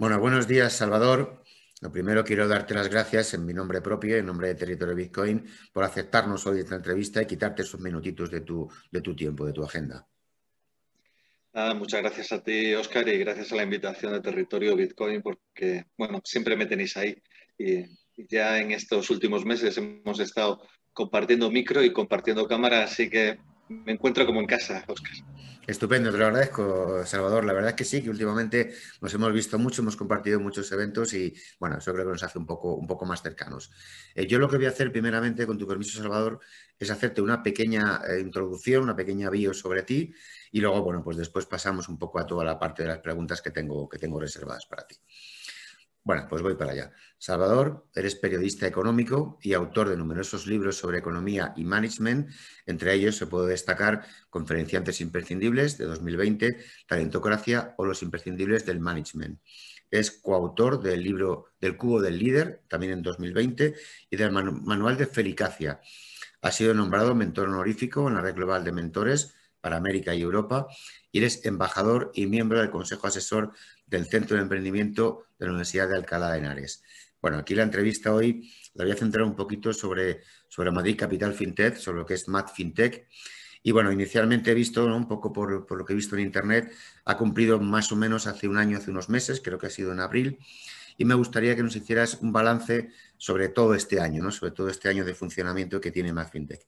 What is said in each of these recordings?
Bueno, buenos días, Salvador. Lo primero quiero darte las gracias en mi nombre propio, en nombre de Territorio Bitcoin, por aceptarnos hoy esta entrevista y quitarte esos minutitos de tu, de tu tiempo, de tu agenda. muchas gracias a ti, Oscar, y gracias a la invitación de Territorio Bitcoin, porque, bueno, siempre me tenéis ahí. Y ya en estos últimos meses hemos estado compartiendo micro y compartiendo cámara, así que me encuentro como en casa, Oscar. Estupendo, te lo agradezco, Salvador. La verdad es que sí, que últimamente nos hemos visto mucho, hemos compartido muchos eventos y, bueno, eso creo que nos hace un poco, un poco más cercanos. Eh, yo lo que voy a hacer primeramente, con tu permiso, Salvador, es hacerte una pequeña eh, introducción, una pequeña bio sobre ti y luego, bueno, pues después pasamos un poco a toda la parte de las preguntas que tengo, que tengo reservadas para ti. Bueno, pues voy para allá. Salvador, eres periodista económico y autor de numerosos libros sobre economía y management. Entre ellos se puede destacar Conferenciantes imprescindibles de 2020, Talentocracia o Los imprescindibles del management. Es coautor del libro Del cubo del líder, también en 2020, y del manual de Felicacia. Ha sido nombrado mentor honorífico en la Red Global de Mentores para América y Europa y eres embajador y miembro del Consejo Asesor del Centro de Emprendimiento de la Universidad de Alcalá de Henares. Bueno, aquí la entrevista hoy la voy a centrar un poquito sobre, sobre Madrid Capital FinTech, sobre lo que es MAD FinTech. Y bueno, inicialmente he visto, un poco por, por, lo que he visto en Internet, ha cumplido más o menos hace un año, hace unos meses, creo que ha sido en abril. Y me gustaría que nos hicieras un balance sobre todo este año, ¿no? sobre todo este año de funcionamiento que tiene MAD FinTech.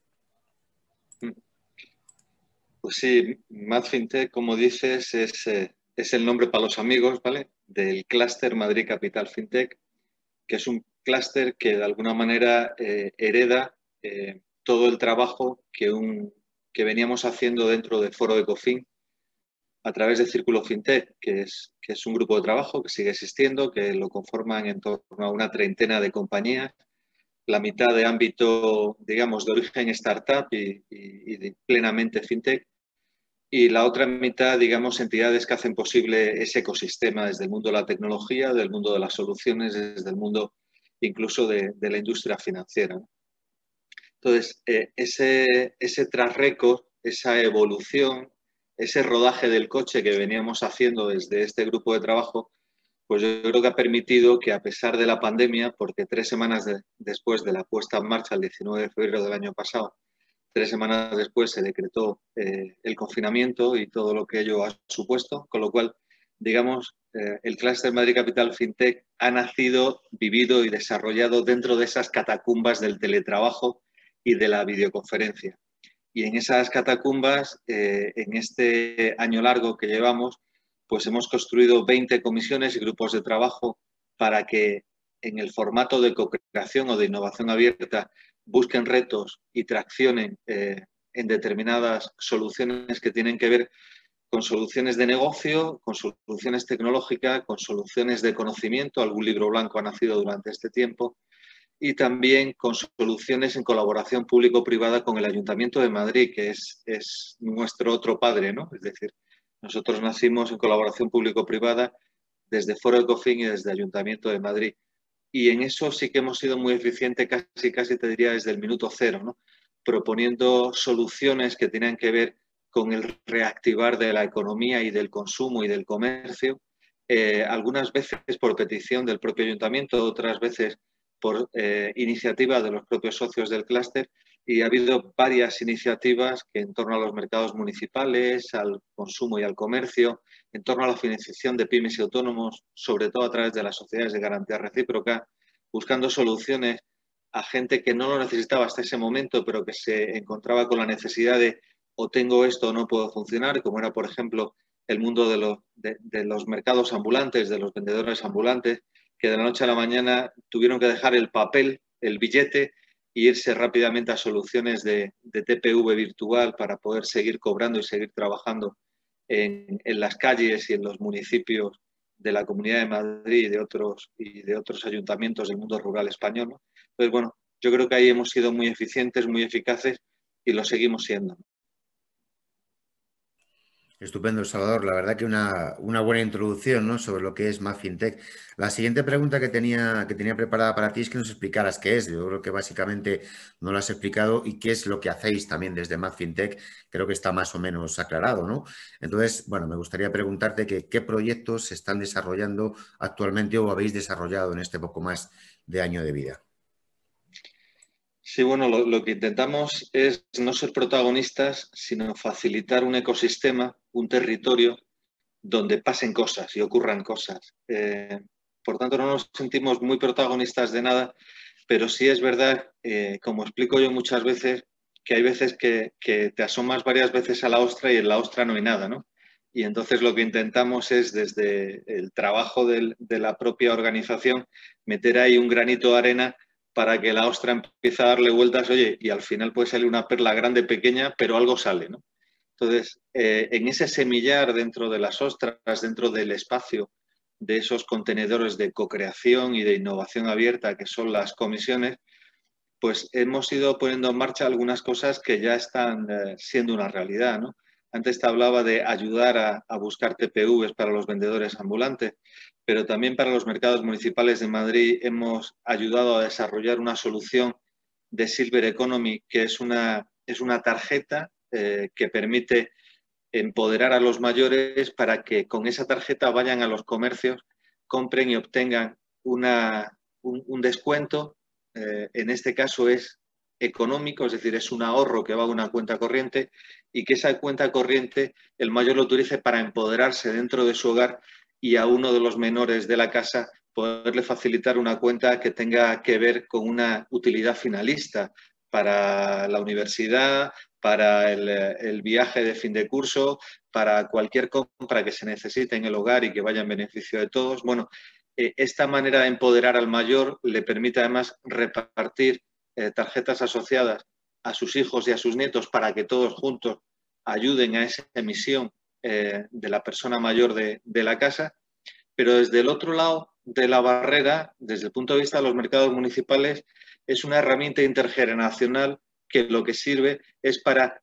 Pues sí, Mad FinTech, como dices, es, eh, es el nombre para los amigos, ¿vale? Del clúster Madrid Capital FinTech, que es un clúster que de alguna manera eh, hereda eh, todo el trabajo que, veníamos haciendo dentro del Foro Ecofin a través de Círculo FinTech, que es, un grupo de trabajo que sigue existiendo, que lo conforman en torno a una treintena de compañías la mitad de ámbito, digamos, de origen startup y, y, plenamente fintech, y la otra mitad, digamos, entidades que hacen posible ese ecosistema desde el mundo de la tecnología, del mundo de las soluciones, desde el mundo incluso de, la industria financiera. Entonces, eh, ese, ese tras esa evolución, ese rodaje del coche que veníamos haciendo desde este grupo de trabajo, pues yo creo que ha permitido que a pesar de la pandemia, porque tres semanas después de la puesta en marcha, el 19 de febrero del año pasado, Tres semanas después se decretó eh, el confinamiento y todo lo que ello ha supuesto, con lo cual, digamos, eh, el clúster Madrid Capital FinTech ha nacido, vivido y desarrollado dentro de esas catacumbas del teletrabajo y de la videoconferencia. Y en esas catacumbas, eh, en este año largo que llevamos, pues hemos construido 20 comisiones y grupos de trabajo para que en el formato de co-creación o de innovación abierta busquen retos y traccionen eh, en determinadas soluciones que tienen que ver con soluciones de negocio, con soluciones tecnológicas, con soluciones de conocimiento. Algún libro blanco ha nacido durante este tiempo. Y también con soluciones en colaboración público-privada con el Ayuntamiento de Madrid, que es, es nuestro otro padre, ¿no? Es decir, nosotros nacimos en colaboración público-privada desde Foro Ecofin y desde Ayuntamiento de Madrid y en eso sí que hemos sido muy eficientes, casi, casi te diría desde el minuto cero, ¿no? proponiendo soluciones que tenían que ver con el reactivar de la economía y del consumo y del comercio, eh, algunas veces por petición del propio ayuntamiento, otras veces por eh, iniciativa de los propios socios del clúster y ha habido varias iniciativas que en torno a los mercados municipales, al consumo y al comercio, en torno a la financiación de pymes y autónomos, sobre todo a través de las sociedades de garantía recíproca, buscando soluciones a gente que no lo necesitaba hasta ese momento, pero que se encontraba con la necesidad de o tengo esto o no puedo funcionar, como era, por ejemplo, el mundo de los, de los mercados ambulantes, de los vendedores ambulantes, que de la noche a la mañana tuvieron que dejar el papel, el billete irse rápidamente a soluciones de, TPV virtual para poder seguir cobrando y seguir trabajando en, las calles y en los municipios de la Comunidad de Madrid y de otros, y de otros ayuntamientos del mundo rural español. Entonces, bueno, yo creo que ahí hemos sido muy eficientes, muy eficaces y lo seguimos siendo. Estupendo, Salvador. La verdad que una, buena introducción ¿no? sobre lo que es Math FinTech. La siguiente pregunta que tenía, que tenía preparada para ti es que nos explicaras qué es. Yo creo que básicamente no lo has explicado y qué es lo que hacéis también desde Math FinTech. Creo que está más o menos aclarado, ¿no? Entonces, bueno, me gustaría preguntarte qué proyectos se están desarrollando actualmente o habéis desarrollado en este poco más de año de vida. Sí, bueno, lo, que intentamos es no ser protagonistas, sino facilitar un ecosistema, un territorio donde pasen cosas y ocurran cosas. Eh, por tanto, no nos sentimos muy protagonistas de nada, pero sí es verdad, eh, como explico yo muchas veces, que hay veces que, te asomas varias veces a la ostra y en la ostra no hay nada, ¿no? Y entonces lo que intentamos es desde el trabajo de la propia organización meter ahí un granito de arena para que la ostra empiece a darle vueltas, oye, y al final puede salir una perla grande, pequeña, pero algo sale, ¿no? Entonces, eh, en ese semillar dentro de las ostras, dentro del espacio de esos contenedores de co-creación y de innovación abierta que son las comisiones, pues hemos ido poniendo en marcha algunas cosas que ya están eh, siendo una realidad, ¿no? Antes te hablaba de ayudar a, buscar TPVs para los vendedores ambulantes pero también para los mercados municipales de Madrid hemos ayudado a desarrollar una solución de Silver Economy, que es una, es una tarjeta eh, que permite empoderar a los mayores para que con esa tarjeta vayan a los comercios, compren y obtengan una, un, descuento. Eh, en este caso es económico, es decir, es un ahorro que va a una cuenta corriente y que esa cuenta corriente el mayor lo utilice para empoderarse dentro de su hogar y a uno de los menores de la casa poderle facilitar una cuenta que tenga que ver con una utilidad finalista para la universidad, para el, viaje de fin de curso, para cualquier compra que se necesite en el hogar y que vaya en beneficio de todos. Bueno, eh, esta manera de empoderar al mayor le permite además repartir eh, tarjetas asociadas a sus hijos y a sus nietos para que todos juntos ayuden a esa emisión eh, de la persona mayor de, la casa, pero desde el otro lado de la barrera, desde el punto de vista de los mercados municipales, es una herramienta intergeneracional que lo que sirve es para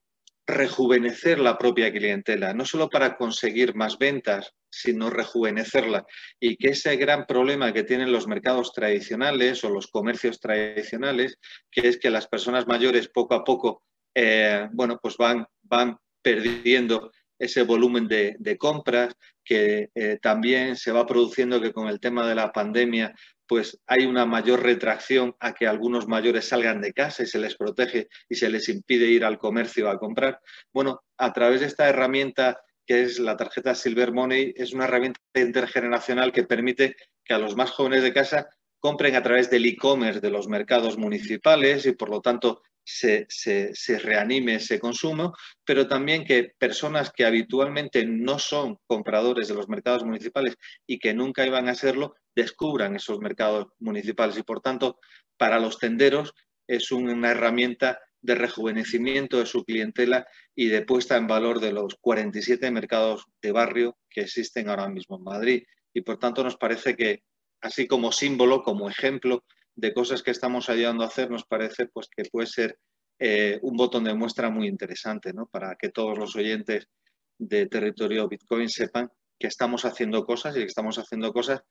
rejuvenecer la propia clientela, no solo para conseguir más ventas, sino rejuvenecerla. Y que ese gran problema que tienen los mercados tradicionales o los comercios tradicionales, que es que las personas mayores poco a poco, eh, bueno, pues van, van perdiendo ese volumen de, compras que eh, también se va produciendo que con el tema de la pandemia pues hay una mayor retracción a que algunos mayores salgan de casa y se les protege y se les impide ir al comercio a comprar. Bueno, a través de esta herramienta que es la tarjeta Silver Money, es una herramienta intergeneracional que permite que a los más jóvenes de casa compren a través del e-commerce de los mercados municipales y por lo tanto se, reanime ese consumo, pero también que personas que habitualmente no son compradores de los mercados municipales y que nunca iban a serlo, descubran esos mercados municipales. Y por tanto, para los tenderos es una herramienta de rejuvenecimiento de su clientela y de puesta en valor de los 47 mercados de barrio que existen ahora mismo en Madrid. Y por tanto nos parece que, así como símbolo, como ejemplo de cosas que estamos ayudando a hacer, nos parece pues, que puede ser eh, un botón de muestra muy interesante ¿no? para que todos los oyentes de territorio Bitcoin sepan que estamos haciendo cosas y que estamos haciendo cosas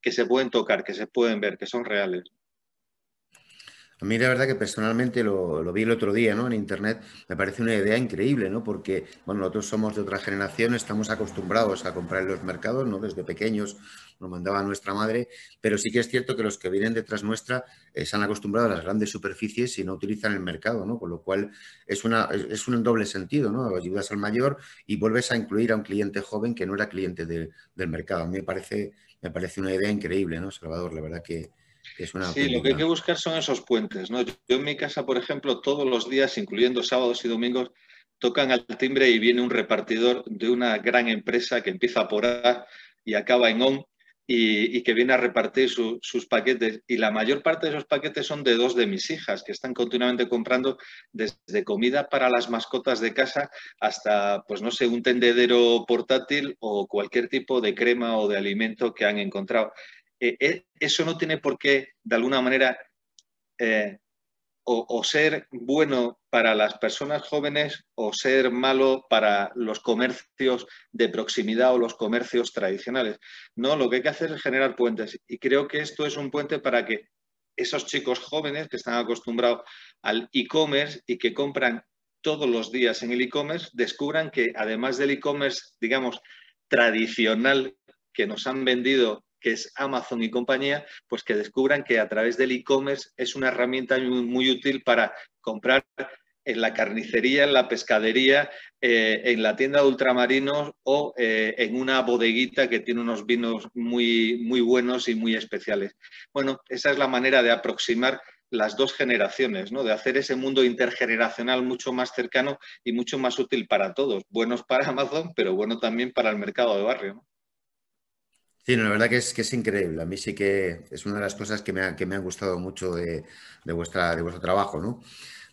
que se pueden tocar, que se pueden ver, que son reales. A mí la verdad que personalmente lo, vi el otro día ¿no? en Internet, me parece una idea increíble, ¿no? porque bueno, nosotros somos de otra generación, estamos acostumbrados a comprar en los mercados, ¿no? desde pequeños nos mandaba nuestra madre, pero sí que es cierto que los que vienen detrás nuestra eh, se han acostumbrado a las grandes superficies y no utilizan el mercado, ¿no? con lo cual es, una, es, un doble sentido, ¿no? ayudas al mayor y vuelves a incluir a un cliente joven que no era cliente del mercado. A mí me parece, me parece una idea increíble, ¿no, Salvador? La verdad que sí, lo que hay que buscar son esos puentes. ¿no? Yo en mi casa, por ejemplo, todos los días, incluyendo sábados y domingos, tocan al timbre y viene un repartidor de una gran empresa que empieza por A y acaba en ON y, que viene a repartir sus paquetes. Y la mayor parte de esos paquetes son de dos de mis hijas, que están continuamente comprando desde comida para las mascotas de casa hasta, pues no sé, un tendedero portátil o cualquier tipo de crema o de alimento que han encontrado. Eh, eh, eso no tiene por qué, de alguna manera, eh, o, ser bueno para las personas jóvenes o ser malo para los comercios de proximidad o los comercios tradicionales. No, lo que hay que hacer es generar puentes. Y creo que esto es un puente para que esos chicos jóvenes que están acostumbrados al e-commerce y que compran todos los días en el e-commerce, descubran que además del e-commerce, digamos, tradicional que nos han vendido que es Amazon y compañía, pues que descubran que a través del e-commerce es una herramienta muy, útil para comprar en la carnicería, en la pescadería, eh, en la tienda de ultramarinos o eh, en una bodeguita que tiene unos vinos muy, muy buenos y muy especiales. Bueno, esa es la manera de aproximar las dos generaciones, ¿no? de hacer ese mundo intergeneracional mucho más cercano y mucho más útil para todos. Buenos para Amazon, pero bueno también para el mercado de barrio. Sí, la verdad que es, que es increíble. A mí sí que es una de las cosas que me, han gustado mucho de, vuestra, de vuestro trabajo. ¿no?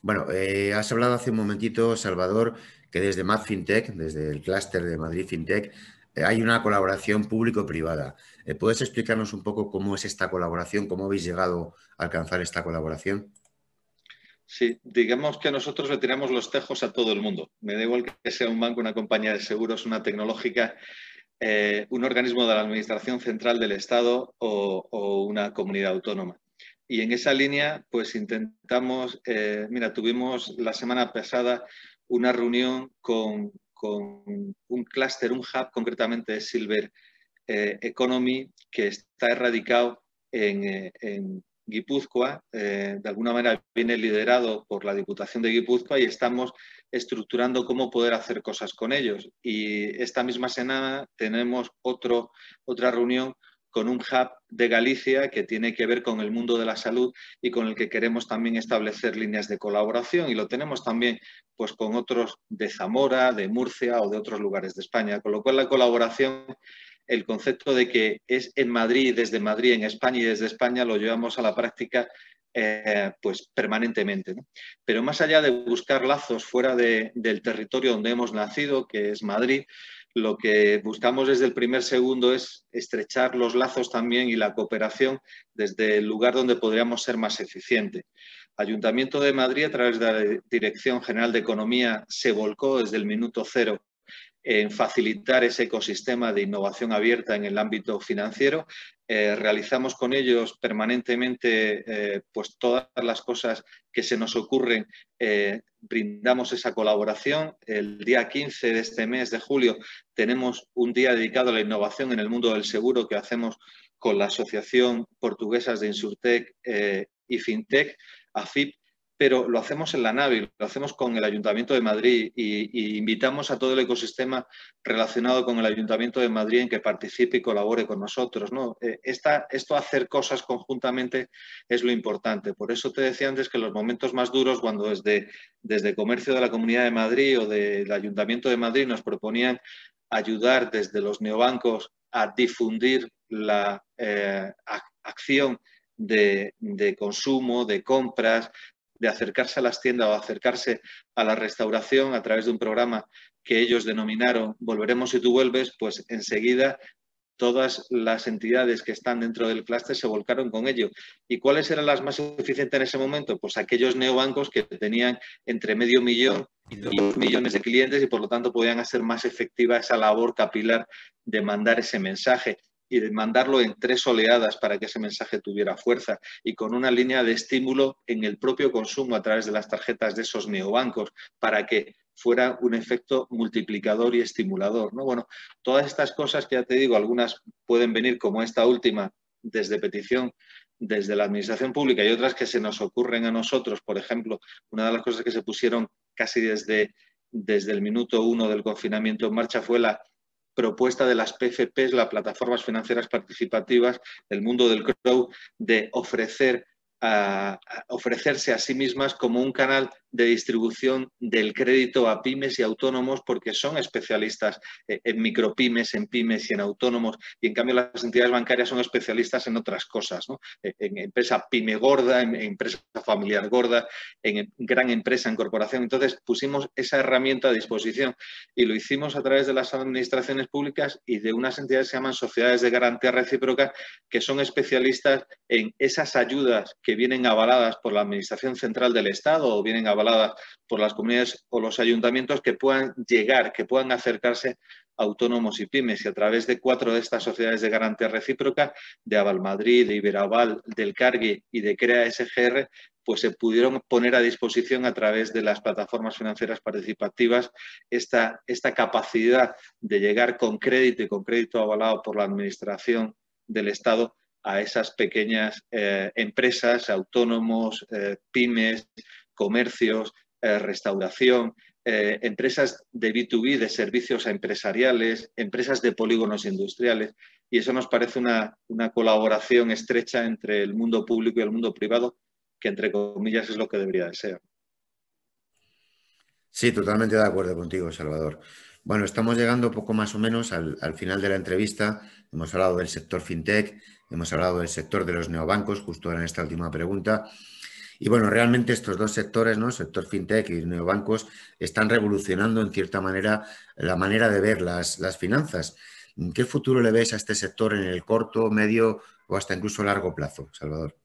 Bueno, eh, has hablado hace un momentito, Salvador, que desde Mad FinTech, desde el clúster de Madrid FinTech, eh, hay una colaboración público-privada. Eh, ¿Puedes explicarnos un poco cómo es esta colaboración? ¿Cómo habéis llegado a alcanzar esta colaboración? Sí, digamos que nosotros le tiramos los tejos a todo el mundo. Me da igual que sea un banco, una compañía de seguros, una tecnológica. Eh, un organismo de la Administración Central del Estado o, una comunidad autónoma. Y en esa línea, pues intentamos, eh, mira, tuvimos la semana pasada una reunión con, un clúster, un hub concretamente Silver eh, Economy, que está erradicado en, en Guipúzcoa, de alguna manera viene liderado por la Diputación de Guipúzcoa y estamos estructurando cómo poder hacer cosas con ellos. Y esta misma semana tenemos otra reunión con un hub de Galicia que tiene que ver con el mundo de la salud y con el que queremos también establecer líneas de colaboración. Y lo tenemos también pues, con otros de Zamora, de Murcia o de otros lugares de España. Con lo cual la colaboración, el concepto de que es en Madrid, desde Madrid, en España y desde España, lo llevamos a la práctica eh, pues permanentemente. Pero más allá de buscar lazos fuera del territorio donde hemos nacido, que es Madrid, lo que buscamos desde el primer segundo es estrechar los lazos también y la cooperación desde el lugar donde podríamos ser más eficientes. Ayuntamiento de Madrid, a través de la Dirección General de Economía, se volcó desde el minuto cero en facilitar ese ecosistema de innovación abierta en el ámbito financiero. Eh, realizamos con ellos permanentemente eh, pues todas las cosas que se nos ocurren, eh, brindamos esa colaboración. El día 15 de este mes de julio tenemos un día dedicado a la innovación en el mundo del seguro que hacemos con la Asociación Portuguesa de Insurtech y FinTech, AFIP, pero lo hacemos en la nave, lo hacemos con el Ayuntamiento de Madrid y, invitamos a todo el ecosistema relacionado con el Ayuntamiento de Madrid en que participe y colabore con nosotros. ¿no? Eh, esto hacer cosas conjuntamente es lo importante. Por eso te decía antes que los momentos más duros, cuando desde, desde Comercio de la Comunidad de Madrid o del Ayuntamiento de Madrid nos proponían ayudar desde los neobancos a difundir la eh, acción de, de, consumo, de compras, de acercarse a las tiendas o acercarse a la restauración a través de un programa que ellos denominaron Volveremos si tú vuelves, pues enseguida todas las entidades que están dentro del clúster se volcaron con ello. ¿Y cuáles eran las más eficientes en ese momento? Pues aquellos neobancos que tenían entre medio millón y dos millones de clientes y por lo tanto podían hacer más efectiva esa labor capilar de mandar ese mensaje y de mandarlo en tres oleadas para que ese mensaje tuviera fuerza y con una línea de estímulo en el propio consumo a través de las tarjetas de esos neobancos para que fuera un efecto multiplicador y estimulador. ¿no? Bueno, todas estas cosas que ya te digo, algunas pueden venir como esta última desde petición desde la administración pública y otras que se nos ocurren a nosotros. Por ejemplo, una de las cosas que se pusieron casi desde, desde el minuto uno del confinamiento en marcha fue la propuesta de las PFPs, las plataformas financieras participativas, del mundo del crowd, de ofrecer ofrecerse a sí mismas como un canal de distribución del crédito a pymes y autónomos porque son especialistas eh, en micropymes, en pymes y en autónomos y en cambio las entidades bancarias son especialistas en otras cosas, eh, en empresa pyme gorda, en empresa familiar gorda, en gran empresa, en corporación. Entonces pusimos esa herramienta a disposición y lo hicimos a través de las administraciones públicas y de unas entidades que se llaman sociedades de garantía recíproca que son especialistas en esas ayudas que vienen avaladas por la Administración Central del Estado o vienen avaladas por las comunidades o los ayuntamientos que puedan llegar, que puedan acercarse a autónomos y pymes. Y a través de cuatro de estas sociedades de garantía recíproca, de Avalmadrid, de Iberaval, del Cargui y de CREA SGR, pues se pudieron poner a disposición a través de las plataformas financieras participativas esta, esta capacidad de llegar con crédito y con crédito avalado por la Administración del Estado a esas pequeñas eh, empresas, autónomos, eh, pymes, comercios, eh, restauración, empresas de B2B, de servicios empresariales, empresas de polígonos industriales. Y eso nos parece una, colaboración estrecha entre el mundo público y el mundo privado, que entre comillas es lo que debería de ser. Sí, totalmente de acuerdo contigo, Salvador. Bueno, estamos llegando poco más o menos al, al final de la entrevista. Hemos hablado del sector fintech, hemos hablado del sector de los neobancos, justo en esta última pregunta. Y bueno, realmente estos dos sectores, ¿no? sector fintech y neobancos, están revolucionando en cierta manera la manera de ver las, las finanzas. ¿Qué futuro le ves a este sector en el corto, medio o hasta incluso largo plazo, Salvador?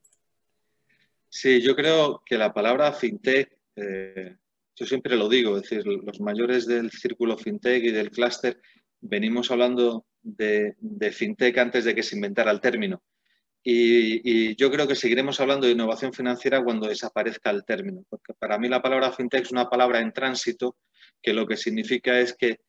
Sí, yo creo que la palabra fintech, eh, yo siempre lo digo, es decir, los mayores del círculo fintech y del clúster venimos hablando de, fintech antes de que se inventara el término. Y, yo creo que seguiremos hablando de innovación financiera cuando desaparezca el término, porque para mí la palabra fintech es una palabra en tránsito que lo que significa es que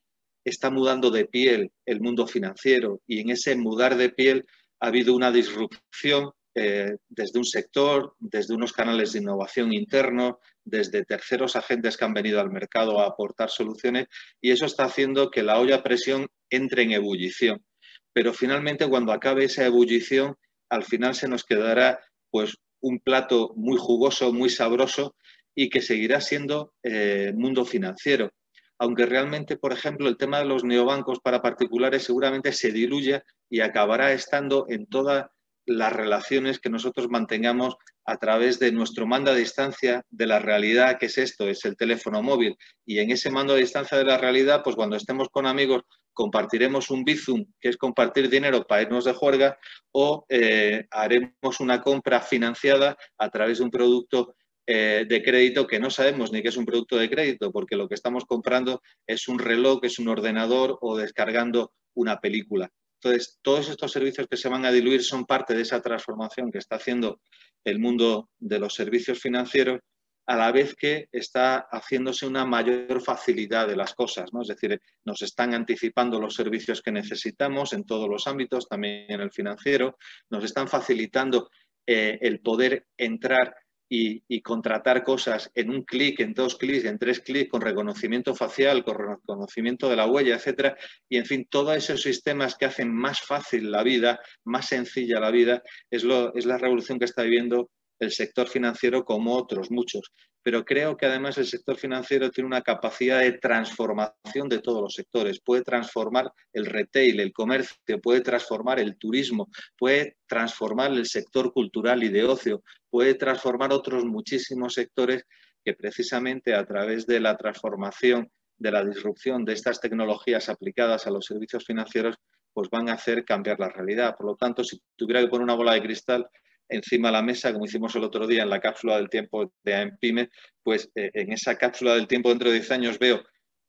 está mudando de piel el mundo financiero y en ese mudar de piel ha habido una disrupción eh, desde un sector, desde unos canales de innovación interno, desde terceros agentes que han venido al mercado a aportar soluciones y eso está haciendo que la olla presión entre en ebullición. Pero finalmente cuando acabe esa ebullición, al final se nos quedará pues un plato muy jugoso, muy sabroso y que seguirá siendo eh, mundo financiero. Aunque realmente, por ejemplo, el tema de los neobancos para particulares seguramente se diluya y acabará estando en toda las relaciones que nosotros mantengamos a través de nuestro mando a distancia de la realidad, que es esto, es el teléfono móvil. Y en ese mando a distancia de la realidad, pues cuando estemos con amigos, compartiremos un Bizum, que es compartir dinero para irnos de juerga, o eh, haremos una compra financiada a través de un producto eh, de crédito que no sabemos ni qué es un producto de crédito, porque lo que estamos comprando es un reloj, es un ordenador o descargando una película. Entonces, todos estos servicios que se van a diluir son parte de esa transformación que está haciendo el mundo de los servicios financieros, a la vez que está haciéndose una mayor facilidad de las cosas. ¿no? Es decir, nos están anticipando los servicios que necesitamos en todos los ámbitos, también en el financiero, nos están facilitando eh, el poder entrar y, contratar cosas en un clic, en dos clics, en tres clics, con reconocimiento facial, con reconocimiento de la huella, etcétera. Y en fin, todos esos sistemas que hacen más fácil la vida, más sencilla la vida, es, lo, es la revolución que está viviendo el sector financiero como otros muchos. Pero creo que además el sector financiero tiene una capacidad de transformación de todos los sectores. Puede transformar el retail, el comercio, puede transformar el turismo, puede transformar el sector cultural y de ocio, puede transformar otros muchísimos sectores que precisamente a través de la transformación, de la disrupción de estas tecnologías aplicadas a los servicios financieros, pues van a hacer cambiar la realidad. Por lo tanto, si tuviera que poner una bola de cristal, encima de la mesa, como hicimos el otro día en la cápsula del tiempo de AMPIME, pues eh, en esa cápsula del tiempo dentro de 10 años veo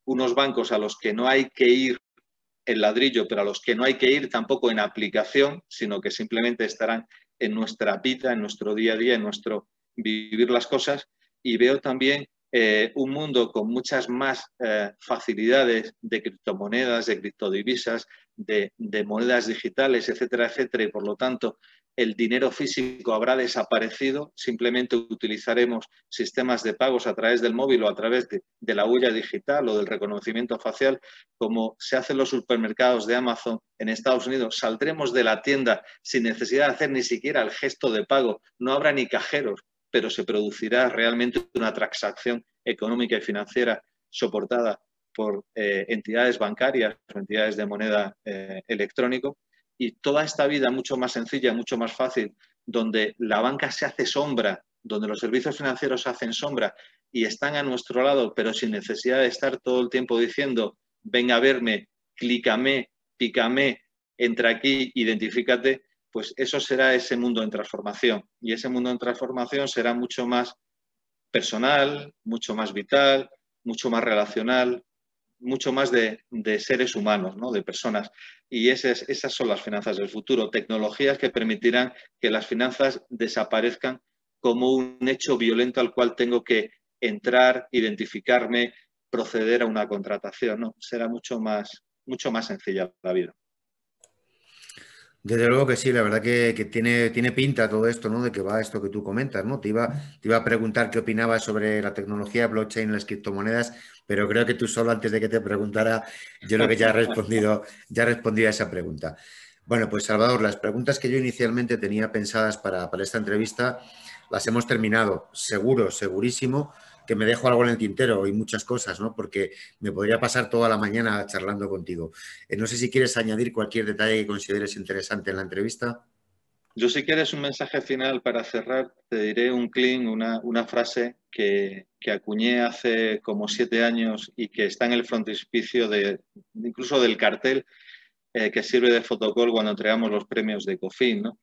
unos bancos a los que no hay que ir en ladrillo, pero a los que no hay que ir tampoco en aplicación, sino que simplemente estarán en nuestra vida, en nuestro día a día, en nuestro vivir las cosas. Y veo también eh, un mundo con muchas más eh, facilidades de criptomonedas, de criptodivisas, de, de, monedas digitales, etcétera, etcétera, y por lo tanto el dinero físico habrá desaparecido, simplemente utilizaremos sistemas de pagos a través del móvil o a través de, la huella digital o del reconocimiento facial, como se hace en los supermercados de Amazon en Estados Unidos. Saldremos de la tienda sin necesidad de hacer ni siquiera el gesto de pago, no habrá ni cajeros, pero se producirá realmente una transacción económica y financiera soportada por eh, entidades bancarias o entidades de moneda eh, electrónico y toda esta vida mucho más sencilla, mucho más fácil, donde la banca se hace sombra, donde los servicios financieros hacen sombra y están a nuestro lado, pero sin necesidad de estar todo el tiempo diciendo, venga a verme, clícame, pícame, entra aquí, identifícate, pues eso será ese mundo en transformación. Y ese mundo en transformación será mucho más personal, mucho más vital, mucho más relacional, mucho más de, seres humanos, ¿no? de personas. Y esas, esas son las finanzas del futuro, tecnologías que permitirán que las finanzas desaparezcan como un hecho violento al cual tengo que entrar, identificarme, proceder a una contratación. ¿no? Será mucho más, mucho más sencilla la vida. Desde luego que sí, la verdad que, tiene, tiene, pinta todo esto, ¿no? De que va esto que tú comentas, ¿no? Te iba, te iba a preguntar qué opinabas sobre la tecnología blockchain las criptomonedas, pero creo que tú solo antes de que te preguntara, yo creo que ya has respondido, ya respondido a esa pregunta. Bueno, pues Salvador, las preguntas que yo inicialmente tenía pensadas para, para esta entrevista las hemos terminado, seguro, segurísimo que me dejo algo en el tintero y muchas cosas, ¿no? Porque me podría pasar toda la mañana charlando contigo. Eh, no sé si quieres añadir cualquier detalle que consideres interesante en la entrevista. Yo si quieres un mensaje final para cerrar, te diré un clean, una, una frase que, que, acuñé hace como siete años y que está en el frontispicio de, incluso del cartel eh, que sirve de fotocall cuando entregamos los premios de COFIN, ¿no?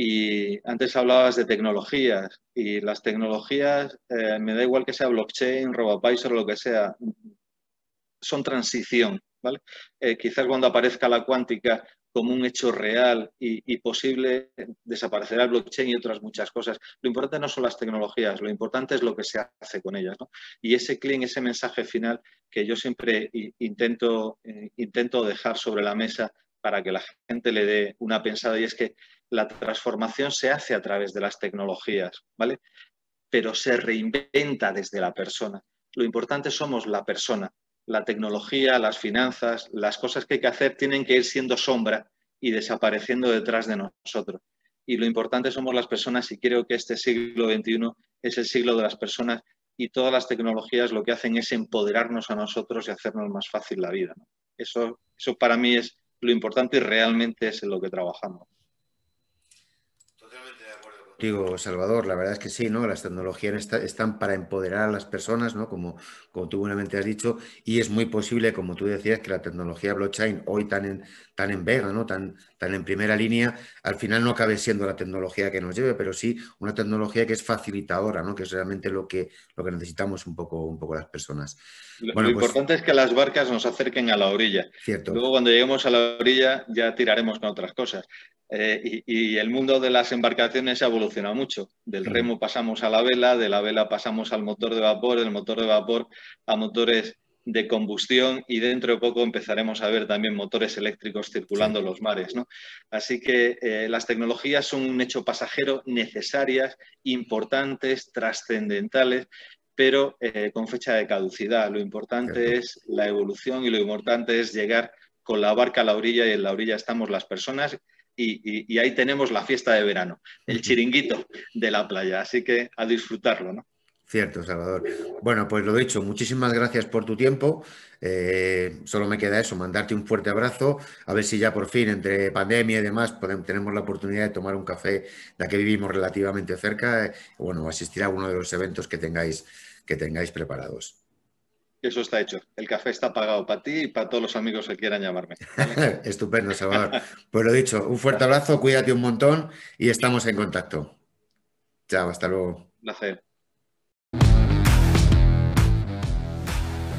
Y antes hablabas de tecnologías y las tecnologías, eh, me da igual que sea blockchain, RoboAdvisor o lo que sea, son transición, ¿vale? Eh, quizás cuando aparezca la cuántica como un hecho real y, posible, desaparecerá el blockchain y otras muchas cosas. Lo importante no son las tecnologías, lo importante es lo que se hace con ellas. ¿no? Y ese clean, ese mensaje final que yo siempre intento, eh, intento dejar sobre la mesa para que la gente le dé una pensada y es que la transformación se hace a través de las tecnologías, ¿vale? Pero se reinventa desde la persona. Lo importante somos la persona. La tecnología, las finanzas, las cosas que hay que hacer tienen que ir siendo sombra y desapareciendo detrás de nosotros. Y lo importante somos las personas y creo que este siglo XXI es el siglo de las personas y todas las tecnologías lo que hacen es empoderarnos a nosotros y hacernos más fácil la vida. Eso, eso para mí es lo importante y realmente es en lo que trabajamos. Digo, Salvador, la verdad es que sí, ¿no? Las tecnologías están para empoderar a las personas, ¿no? Como, como tú buenamente has dicho, y es muy posible, como tú decías, que la tecnología blockchain, hoy tan en, tan en vega, ¿no? Tan, tan en primera línea, al final no acabe siendo la tecnología que nos lleve, pero sí una tecnología que es facilitadora, ¿no? Que es realmente lo que, lo que necesitamos un poco, un poco las personas. Lo, bueno, lo pues importante es que las barcas nos acerquen a la orilla. Cierto. Luego, cuando lleguemos a la orilla, ya tiraremos con otras cosas. Eh, y, el mundo de las embarcaciones ha evolucionado mucho. Del remo pasamos a la vela, de la vela pasamos al motor de vapor, del motor de vapor a motores de combustión y dentro de poco empezaremos a ver también motores eléctricos circulando los mares. ¿no? Así que eh, las tecnologías son un hecho pasajero, necesarias, importantes, trascendentales, pero eh, con fecha de caducidad. Lo importante es la evolución y lo importante es llegar con la barca a la orilla y en la orilla estamos las personas y, ahí tenemos la fiesta de verano, el chiringuito de la playa. Así que a disfrutarlo, ¿no? Cierto, Salvador. Bueno, pues lo dicho, muchísimas gracias por tu tiempo. Eh, solo me queda eso, mandarte un fuerte abrazo, a ver si ya por fin, entre pandemia y demás, podemos, tenemos la oportunidad de tomar un café, ya que vivimos relativamente cerca, eh, bueno, asistir a alguno de los eventos que tengáis, que tengáis preparados. Eso está hecho. El café está pagado para ti y para todos los amigos que quieran llamarme. Estupendo, Salvador. Pues lo dicho, un fuerte abrazo, cuídate un montón y estamos en contacto. Chao, hasta luego. Un placer.